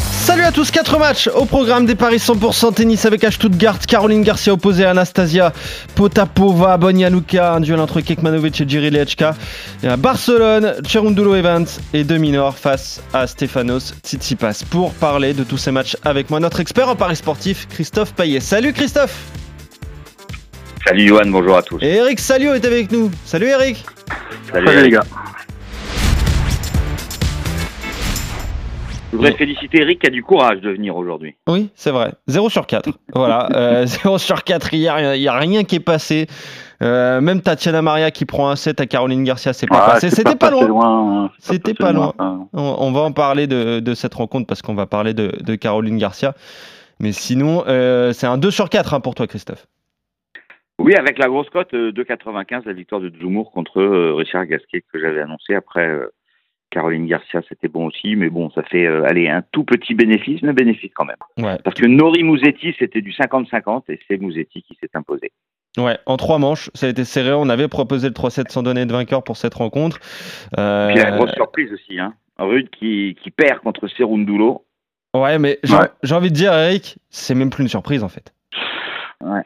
Salut à tous, 4 matchs au programme des paris 100% tennis avec à Stuttgart, Caroline Garcia opposée à Anastasia Potapova, Bonjanuka, un duel entre Kekmanovic et Jiri Lechka. Et à Barcelone, Cherundolo Evans et Deminor face à Stefanos Tsitsipas. Pour parler de tous ces matchs avec moi, notre expert en paris sportif, Christophe Payet. Salut Christophe Salut Johan, bonjour à tous. Et Eric Salio est avec nous. Salut Eric Salut, Salut les gars. Je voudrais féliciter Eric qui a du courage de venir aujourd'hui. Oui, c'est vrai. 0 sur 4. voilà. Euh, 0 sur 4 hier, il n'y a rien qui est passé. Euh, même Tatiana Maria qui prend un 7 à Caroline Garcia, c'est pas Ah, passé. C'était pas, loin. hein. C'était pas loin. hein. On, on va en parler de, de cette rencontre parce qu'on va parler de, de Caroline Garcia. Mais sinon, euh, c'est un 2 sur 4 hein, pour toi, Christophe. Oui, avec la grosse cote euh, 2,95, la victoire de Dzumour contre Richard Gasquet que j'avais annoncé. Après, Caroline Garcia, c'était bon aussi. Mais bon, ça fait euh, allez, un tout petit bénéfice, mais bénéfice quand même. Ouais. Parce que Nori Mouzetti, c'était du 50-50 et c'est Mouzetti qui s'est imposé. Ouais, en trois manches, ça a été serré. On avait proposé le 3-7 sans donner de vainqueur pour cette rencontre. Euh, Puis la grosse surprise aussi, hein. Rude qui, qui perd contre Serundulo. Ouais, mais j'ai Ouais. j'ai envie de dire, Eric, c'est même plus une surprise en fait.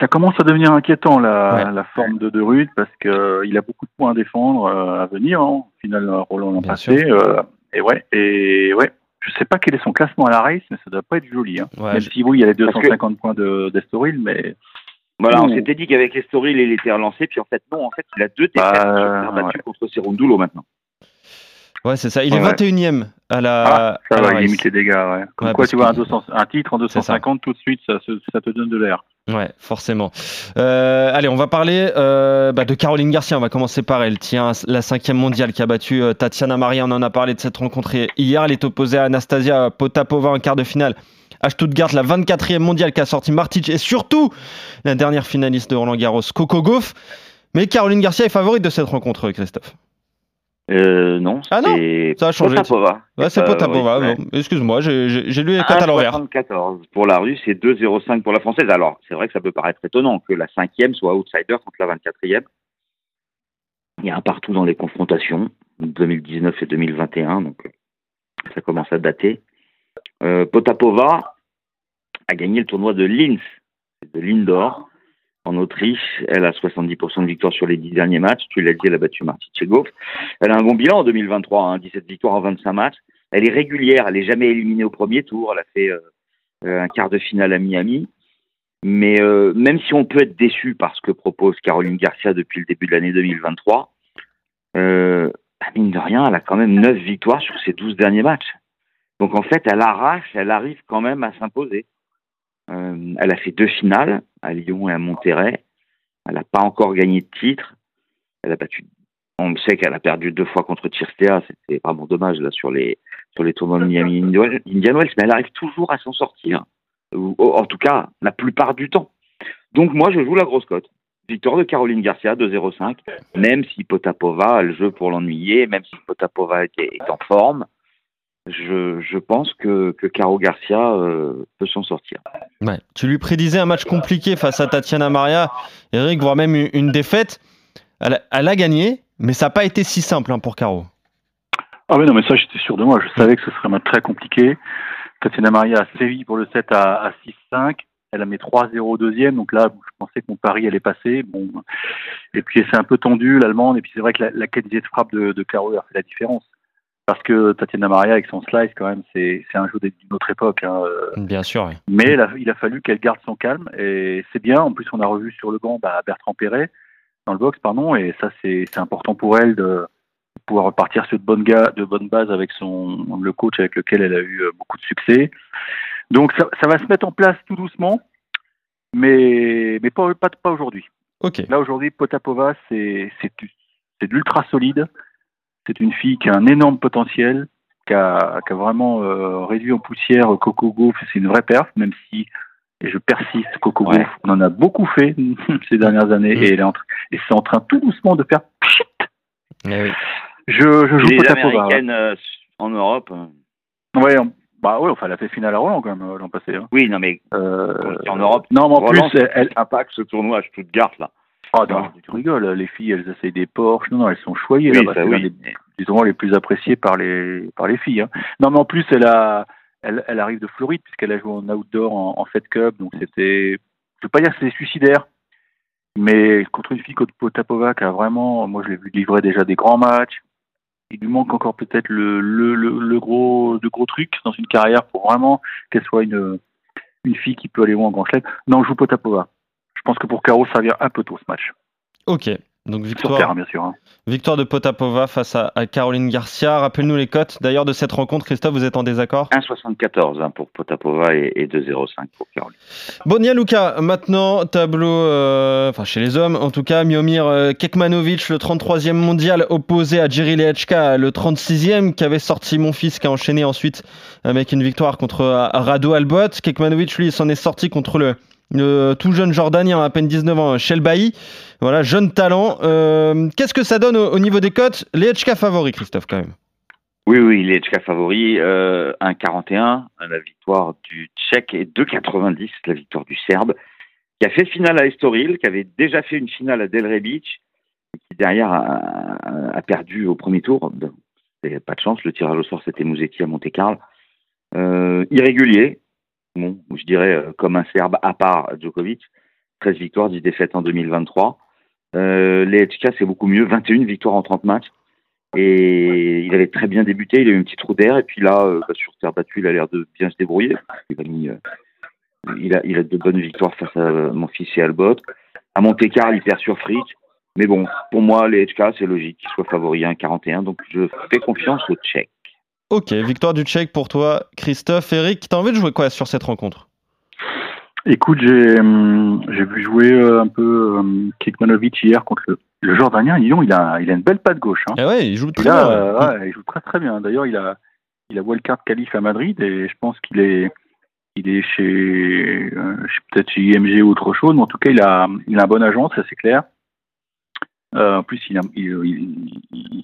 Ça commence à devenir inquiétant la, Ouais. la forme de De Rude parce que euh, il a beaucoup de points à défendre euh, à venir. Hein. Au final, euh, Roland l'an passé. euh, et ouais, et ouais. Je sais pas quel est son classement à la race, mais ça doit pas être joli. Hein. Ouais, Même je- si oui, il y a les Parce que- 250 points de d'Estoril, mais Voilà, on s'était dit qu'avec Estoril, il était relancé. Puis en fait, non, en fait, il a deux Bah, défaites euh, sur terre battue ouais. contre Serundulo maintenant. Ouais, c'est ça. Il est Ouais. 21ème à la. ah, ça à la va, il limite les dégâts. Ouais. Comme Ouais, quoi, tu vois, un, que- 200 un titre en 250, tout de suite, ça te donne de l'air. Ouais, forcément. Euh, allez, on va parler euh, bah, de Caroline Garcia. On va commencer par elle. Tiens, la cinquième mondiale qui a battu euh, Tatiana Maria. On en a parlé de cette rencontre hier. Elle est opposée à Anastasia Potapova en quart de finale. À Stuttgart, la 24e mondiale qui a sorti Martic et surtout la dernière finaliste de Roland Garros, Coco Gauff. Mais Caroline Garcia est favorite de cette rencontre, Christophe. Euh, non, Ah non, ça a changé. Potapova. Ouais, c'est Euh, Potapova. oui, ouais. bon, Excuse-moi, j'ai lu les cotes à l'envers. 1,74 pour la Russe et 2,05 pour la Française. Alors, c'est vrai que ça peut paraître étonnant que la cinquième soit outsider contre la 24e. Il y a un partout dans les confrontations, 2019 et 2021, donc euh, ça commence à dater. Euh, Potapova a gagné le tournoi de Linz, de Lindor, en Autriche. Elle a 70% de victoire sur les 10 derniers matchs. Tu l'as dit, elle a battu Martin Tchegov. Elle a un bon bilan en 2023, hein, 17 victoires en 25 matchs. Elle est régulière, elle est jamais éliminée au premier tour. Elle a fait euh, euh, un quart de finale à Miami. Mais euh, même si on peut être déçu par ce que propose Caroline Garcia depuis le début de l'année 2023, euh, bah, mine de rien, elle a quand même 9 victoires sur ses 12 derniers matchs. Donc en fait, elle arrache, elle arrive quand même à s'imposer. Euh, elle a fait deux finales, à Lyon et à Monterrey. Elle n'a pas encore gagné de titre. Elle a battu. On sait qu'elle a perdu deux fois contre Chirstea. C'était vraiment dommage là sur les sur les tournois de Miami Indian Wells, mais elle arrive toujours à s'en sortir. Ou, en tout cas, la plupart du temps. Donc moi, je joue la grosse cote. Victoire de Caroline Garcia, 2-0-5. Même si Potapova a le jeu pour l'ennuyer, même si Potapova est, est en forme, je, je pense que, que Caro Garcia euh, peut s'en sortir. Ouais. Tu lui prédisais un match compliqué face à Tatiana Maria, Eric, voire même une une défaite. Elle a, elle a gagné, mais ça n'a pas été si simple hein, pour Caro. Ah oui, non, mais ça, j'étais sûr de moi. Je savais que ce serait un match très compliqué. Tatiana Maria a sévi pour le 7 à, à 6-5. Elle a mis 3-0 au deuxième. Donc là, je pensais que mon pari allait passer. Bon. Et puis, c'est un peu tendu, l'allemande. Et puis, c'est vrai que la, la qualité de frappe de, de Caro a fait la différence. Parce que Tatiana Maria, avec son slice, quand même, c'est c'est un jeu d'une autre époque. hein. Euh, Bien sûr. ouais. Mais il a, il a fallu qu'elle garde son calme. Et c'est bien. En plus, on a revu sur le banc bah, Bertrand Perret, dans le box, pardon. Et ça, c'est c'est important pour elle de pouvoir repartir sur de bonnes, de bonnes bases avec son, le coach avec lequel elle a eu euh, beaucoup de succès. Donc, ça, ça va se mettre en place tout doucement. Mais, mais pas, pas, pas aujourd'hui. Ok. Là, aujourd'hui, Potapova, c'est c'est de l'ultra solide. C'est une fille qui a un énorme potentiel, qui a, qui a vraiment euh, réduit en poussière Coco Gauff. C'est une vraie perf, même si, et je persiste, Coco Ouais. Gauff, on en a beaucoup fait ces dernières années, Mm. et, elle est en et c'est en train tout doucement de faire pchit. Eh oui. Je, je joue Les. Américaines euh, en Europe, euh, Ouais, on- bah ouais, enfin, elle a fait finale à Roland quand même euh, l'an passé. Hein. Oui, non, mais Euh, en Europe, Non, mais en Roland, plus, elle. impact ce tournoi à Stuttgart, là. Ah non, tu rigoles, les filles, elles essayent des Porsche. Non, non, elles sont choyées Oui, là-bas. ça, C'est oui. des, les plus appréciés par les, par les filles. Hein. Non, mais en plus, elle a. Elle, elle arrive de Floride puisqu'elle a joué en outdoor en, en Fed Cup, donc c'était, je veux pas dire que c'était suicidaire, mais contre une fille comme Potapova qui a vraiment, moi je l'ai vu livrer déjà des grands matchs. Il lui manque encore peut-être le, le, le, le gros, le gros truc dans une carrière pour vraiment qu'elle soit une, une fille qui peut aller loin en grand chelem. Non, je joue Potapova. Je pense que pour Caro, ça vient un peu tôt ce match. Ok. Donc victoire, terre, bien sûr. hein. victoire de Potapova face à, à Caroline Garcia. Rappelle-nous les cotes d'ailleurs de cette rencontre. Christophe, vous êtes en désaccord? 1,74 hein, pour Potapova et, et 2,05 pour Caroline. Bon, Luca, maintenant, tableau, euh, enfin chez les hommes en tout cas, Miomir euh, Kekmanovic, le 33e mondial, opposé à Jiri Lechka, le 36e, qui avait sorti mon fils, qui a enchaîné ensuite avec une victoire contre euh, Rado Albot. Kekmanovic, lui, il s'en est sorti contre le, le tout jeune Jordanien, à peine 19 ans, Shelbaï. Voilà, jeune talent. Euh, Qu'est-ce que ça donne au, au niveau des cotes? Lechka favori, Christophe, quand même. Oui, oui, il est Tchèque favori. Euh, 1,41, la victoire du Tchèque et 2,90, la victoire du Serbe, qui a fait finale à Estoril, qui avait déjà fait une finale à Delray Beach, et qui derrière a, perdu au premier tour. Pas de chance, le tirage au sort c'était Mouzetti à Monte-Carlo. Euh, irrégulier, je dirais euh, comme un Serbe à part Djokovic, 13 victoires, 10 défaites en 2023. Euh, Lechka, c'est beaucoup mieux, 21 victoires en 30 matchs. Et il avait très bien débuté, il a eu un petit trou d'air, et puis là, euh, bah, sur terre battue, il a l'air de bien se débrouiller. Il a, il a, il de bonnes victoires face à mon fils et Albot. À Monte-Carlo, il perd sur Fritz. Mais bon, pour moi, les HK, c'est logique qu'il soit favori à 1,41, donc je fais confiance aux Tchèques. Ok, victoire du Tchèque pour toi, Christophe. Eric, t'as envie de jouer quoi sur cette rencontre? Écoute, j'ai hum, j'ai vu jouer euh, un peu hum, Kekmanovic hier contre le, le Jordanien. Donc, il a, il a une belle patte gauche. Hein. Eh ouais, il joue très là, bien. euh, ouais. il joue très très bien. D'ailleurs, il a, il a wildcard qualif à Madrid et je pense qu'il est, il est chez, euh, peut-être chez IMG ou autre chose, mais en tout cas, il a, il a un bon agent, ça c'est clair. Euh, en plus, il a, il, il-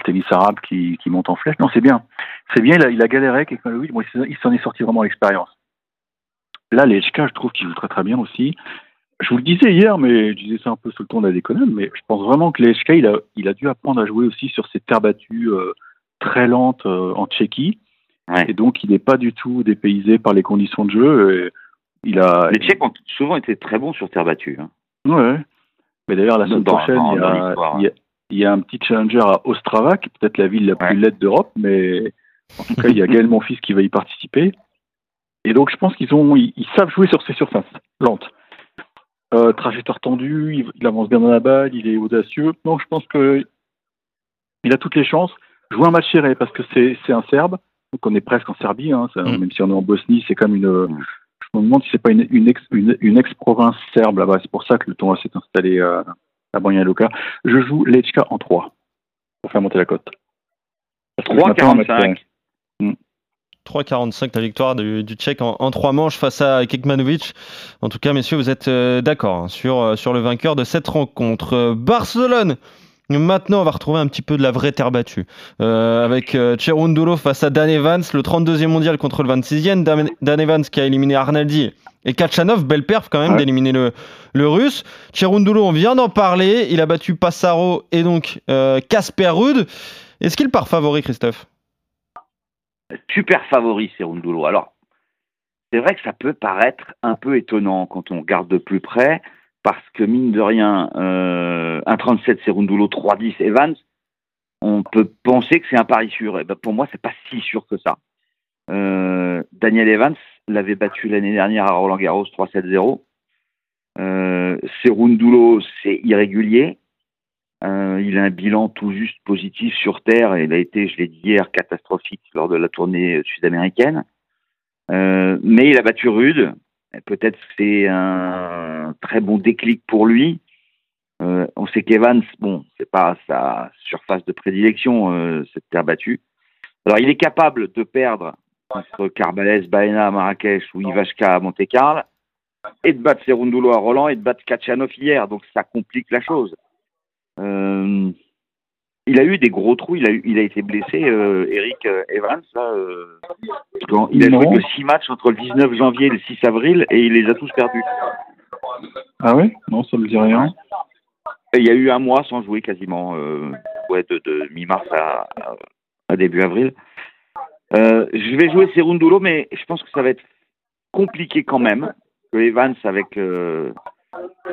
le tennis arabe qui, qui monte en flèche. Non, c'est bien. C'est bien, il a, il a galéré avec Kekmanovic. Bon, il s'en- est sorti vraiment l'expérience. Là, les HK, je trouve qu'il joue très très bien aussi. Je vous le disais hier, mais je disais ça un peu sous le ton de la déconne, mais je pense vraiment que les HK, il a, il a dû apprendre à jouer aussi sur ces terres battues euh, très lentes euh, en Tchéquie. Ouais. Et donc, il n'est pas du tout dépaysé par les conditions de jeu. Et il a, Les Tchèques ont souvent été très bons sur terre battue. hein. Ouais. Mais d'ailleurs, la semaine Dans- prochaine, dans- il, y a, l'histoire. Il, y a, un petit challenger à Ostrava, qui est peut-être la ville la plus laide d'Europe, mais en tout cas, il y a Gaël Monfils qui va y participer. Et donc, je pense qu'ils ont, ils, ils savent jouer sur ces surfaces lentes. Euh, trajectoire tendue, il, il avance bien dans la balle, il est audacieux. Donc, je pense que il a toutes les chances. Jouer un match serré parce que c'est un Serbe, donc on est presque en Serbie, hein, ça- Mm. même si on est en Bosnie, c'est comme une. Mm. Je me demande si c'est pas une, une ex une, une ex-province serbe là-bas. C'est pour ça que le tournoi s'est installé euh, à Banja Luka. Je joue Lechka en 3 pour faire monter la cote. Parce que je m'attends à un match serré. 3,45. 3,45 la victoire du, du Tchèque en, en trois manches face à Kekmanovic. En tout cas, messieurs, vous êtes euh, d'accord hein, sur, euh, sur le vainqueur de cette rencontre. Euh, Barcelone Maintenant, on va retrouver un petit peu de la vraie terre battue. Euh, avec euh, Cherundolo face à Dan Evans, le 32e mondial contre le 26e. Dan, Dan Evans qui a éliminé Arnaldi et Kachanov, belle perf quand même Ouais. d'éliminer le, le russe. Cherundolo, on vient d'en parler. Il a battu Passaro et donc euh, Casper Ruud. Est-ce qu'il part favori, Christophe? Super favori, Serundulo. Alors, c'est vrai que ça peut paraître un peu étonnant quand on regarde de plus près, parce que mine de rien, euh, 1,37 Serundulo, 3,10 Evans, on peut penser que c'est un pari sûr. Et ben pour moi, c'est pas si sûr que ça. Euh, Daniel Evans l'avait battu l'année dernière à Roland Garros 3-7-0. Euh, Serundulo, c'est irrégulier. Euh, il a un bilan tout juste positif sur Terre il a été, je l'ai dit hier, catastrophique lors de la tournée sud-américaine. Euh, mais il a battu Rude. Peut-être c'est un très bon déclic pour lui. Euh, on sait qu'Evans, bon, c'est pas sa surface de prédilection, cette terre battue. Alors, il est capable de perdre contre Carbales, Baena à Marrakech ou Ivashka à Monte-Carlo et de battre Serundulo à Roland et de battre Kachanov hier. Donc, ça complique la chose. Euh, il a eu des gros trous. Il a, eu- il a été blessé, euh, Eric euh, Evans. Là, euh, quand il a Non. joué que 6 matchs entre le 19 janvier et le 6 avril et il les a tous perdus. Ah ouais Non, ça me dit rien. Et il y a eu un mois sans jouer quasiment, ouais, de, de mi-mars à début avril. Euh, je vais jouer Serundulo, mais je pense que ça va être compliqué quand même. Que Evans, avec, euh,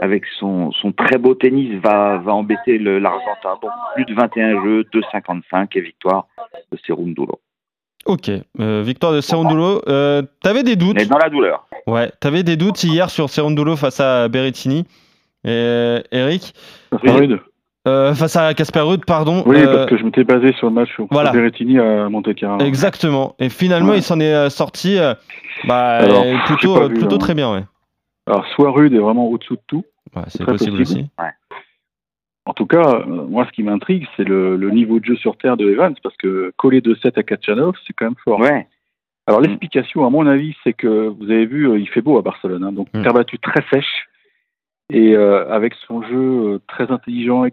avec son, son très beau tennis, va, va embêter l'Argentin. Donc plus de 21 jeux, 2,55 et victoire de Serundulo. Ok, euh, victoire de Serundulo. Euh, T'avais des doutes Mais dans la douleur. Ouais, t'avais des doutes hier sur Serundulo face à Berrettini. Et Eric, Ça fait rude. Euh, face à Casper Ruud, pardon. Oui, euh, parce que je m'étais basé sur le match contre voilà. Berrettini à Monte Carlo. Exactement. Et finalement, Ouais. il s'en est euh, sorti euh, bah, Alors, plutôt, vu, plutôt hein. très bien. Ouais. Alors, soit rude est vraiment au-dessous de tout. Ouais, c'est possible, possible. aussi. En tout cas, euh, moi, ce qui m'intrigue, c'est le, le niveau de jeu sur terre de Evans, parce que coller 2-7 à Kachanov, c'est quand même fort. Ouais. Alors, l'explication, à mon avis, c'est que vous avez vu, il fait beau à Barcelone, hein, donc Mm. terre battue très sèche, et euh, avec son jeu très intelligent,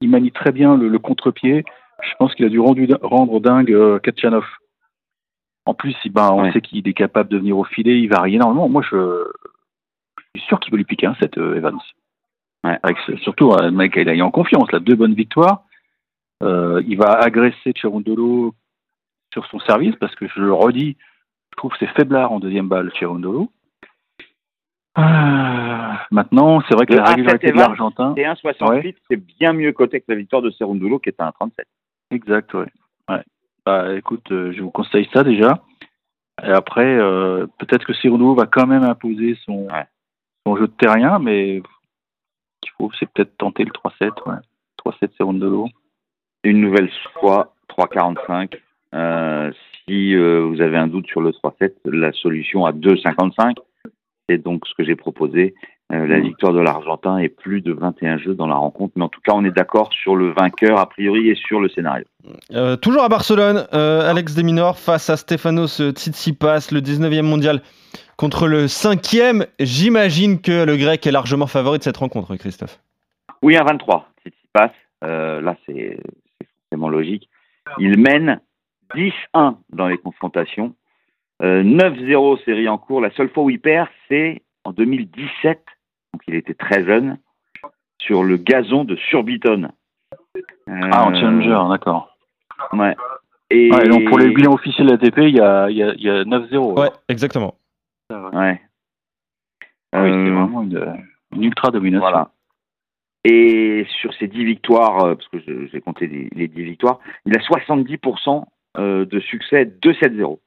il manie très bien le, le contre-pied. Je pense qu'il a dû rendu- rendre dingue euh, Kachanov. En plus, ben, on Ouais. sait qu'il est capable de venir au filet, il varie énormément. Moi, je, je suis sûr qu'il va lui piquer un set, euh, Evans. Ouais. Avec ce- surtout, euh, le mec, il a eu en confiance, là, deux bonnes victoires. Euh, il va agresser Cherundolo sur son service, parce que je le redis, je trouve c'est faiblard en deuxième balle, Cherundolo. Ah, maintenant, c'est vrai que Le la A7 régularité de l'Argentin. C'est 1,68, c'est bien mieux coté que la victoire de Serundulo qui est à 1,37. Exact, ouais. ouais. Bah, écoute, euh, je vous conseille ça déjà. Et après, euh, peut-être que Cyrano va quand même imposer son, Ouais. son jeu de terrien, mais il faut, c'est peut-être tenter le 3-7, ouais. 3-7 Cyrano. une nouvelle fois 3,45. Euh, si euh, vous avez un doute sur le 3,7, la solution à 2,55, c'est donc ce que j'ai proposé. Euh, la Mhm. victoire de l'Argentin est plus de 21 jeux dans la rencontre, mais en tout cas, on est d'accord sur le vainqueur a priori et sur le scénario. Euh, toujours à Barcelone, euh, Alex Deminor face à Stefanos Tsitsipas, le 19e mondial contre le 5e. J'imagine que le grec est largement favori de cette rencontre, Christophe. Oui, un 23, si tu passes. Euh, là, c'est c'est forcément logique. Il mène 10-1 dans les confrontations. Euh, 9-0 série en cours. La seule fois où il perd, c'est en 2017. Donc, il était très jeune. Sur le gazon de Surbiton. Ah, en Euh, challenger, d'accord. Ouais. Et, Ouais, donc pour les bilans officiels ATP, il y a, il y a, il y a 9-0. Ouais, exactement. Ouais. Ah oui, c'est Euh, vraiment une, une ultra domination. Voilà. Et sur ces 10 victoires, euh, parce que j'ai compté les, les 10 victoires, il a 70% euh, de succès 2-7-0.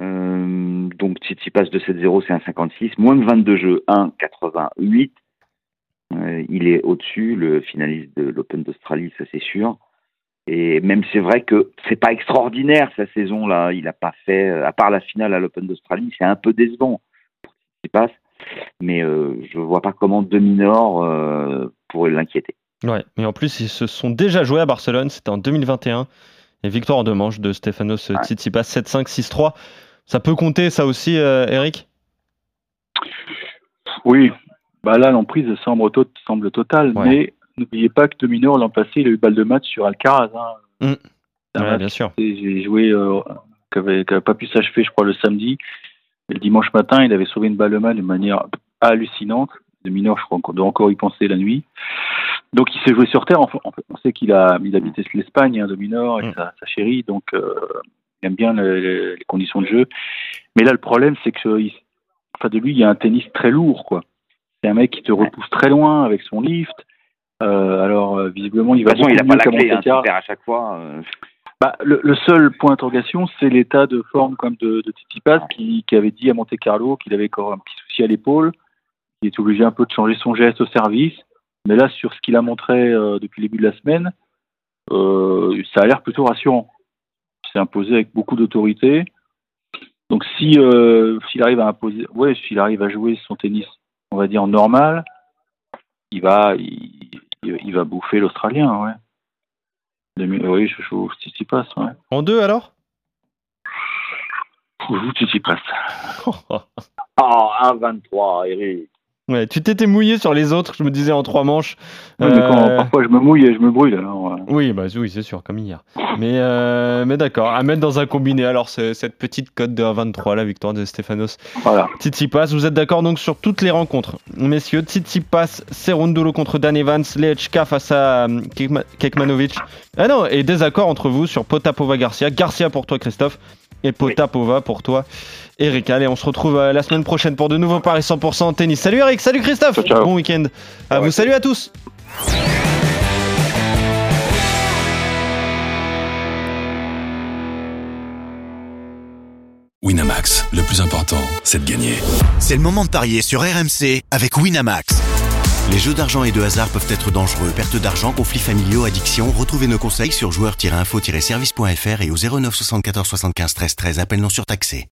Euh, donc Tsitsipas 2-7-0, c'est un 56. Moins de 22 jeux, 1-88. Euh, il est au-dessus, le finaliste de l'Open d'Australie, ça c'est sûr. Et même c'est vrai que c'est pas extraordinaire sa saison là. Il n'a pas fait, à part la finale à l'Open d'Australie, c'est un peu décevant pour Tsitsipas. Mais euh, je vois pas comment Dominor euh, pourrait l'inquiéter. Ouais, mais en plus, ils se sont déjà joués à Barcelone, c'était en 2021. Et victoire en deux manches de Stefanos Ouais. Tsitsipas 7-5, 6-3. Ça peut compter, ça aussi, euh, Eric? Oui, bah là l'emprise semble, to- semble totale, Ouais. mais n'oubliez pas que Dominor l'an passé, il a eu balle de match sur Alcaraz. Hein. Mm. Ouais, match bien sûr. J'ai joué, euh, qui n'avait pas pu s'achever, je crois, le samedi. Et le dimanche matin, il avait sauvé une balle de match de manière hallucinante. De mineur, je crois qu'on doit encore y penser la nuit. Donc, il s'est joué sur terre. On sait qu'il a, il habitait l'Espagne, hein, de mineur, avec Mm. sa, sa chérie. Donc, euh, il aime bien le- le- les conditions de jeu. Mais là, le problème, c'est que, il- enfin, de lui, il y a un tennis très lourd, quoi. C'est un mec qui te repousse très loin avec son lift. Euh, alors, euh, visiblement, il De va toute façon, il beaucoup pas la clé, hein, à chaque fois. euh, Bah, le, le seul point d'interrogation, c'est l'état de forme comme de, de Tsitsipas qui, qui avait dit à Monte Carlo qu'il avait encore un petit souci à l'épaule, qu'il est obligé un peu de changer son geste au service. Mais là, sur ce qu'il a montré euh, depuis le début de la semaine, euh, ça a l'air plutôt rassurant. Il s'est imposé avec beaucoup d'autorité. Donc si euh, s'il arrive à imposer, ouais, s'il arrive à jouer son tennis, on va dire normal, il va il, va bouffer l'Australien, ouais. Demi- Oui, je joue Tsitsipas, ouais. En deux alors? Je joue Tsitsipas. Ah, 1-23, Eric. Ouais, tu t'étais mouillé sur les autres, je me disais en trois manches. Mais quand Euh, parfois je me mouille et je me brûle. Alors, euh, Oui, bah oui, c'est sûr, comme hier. Mais, euh, mais d'accord, à mettre dans un combiné. Alors, c'est- cette petite cote de 1,23, la victoire de Stefanos voilà. Tsitsipas. Vous êtes d'accord donc sur toutes les rencontres? Messieurs, Tsitsipas, Serundolo contre Dan Evans, Lechka face à Kekma- Kekmanovic. Ah non, et désaccord entre vous sur Potapova Garcia. Garcia pour toi, Christophe, et Potapova pour toi, Eric. Allez, on se retrouve euh, la semaine prochaine pour de nouveaux paris 100% tennis. Salut Eric, salut Christophe. Ciao, ciao. Bon week-end. À vous, salut à tous. Winamax, le plus important, c'est de gagner. C'est le moment de parier sur RMC avec Winamax. Les jeux d'argent et de hasard peuvent être dangereux. Perte d'argent, conflits familiaux, addiction. Retrouvez nos conseils sur joueurs-info-service.fr et au 09 74 75 13 13. Appel non surtaxé.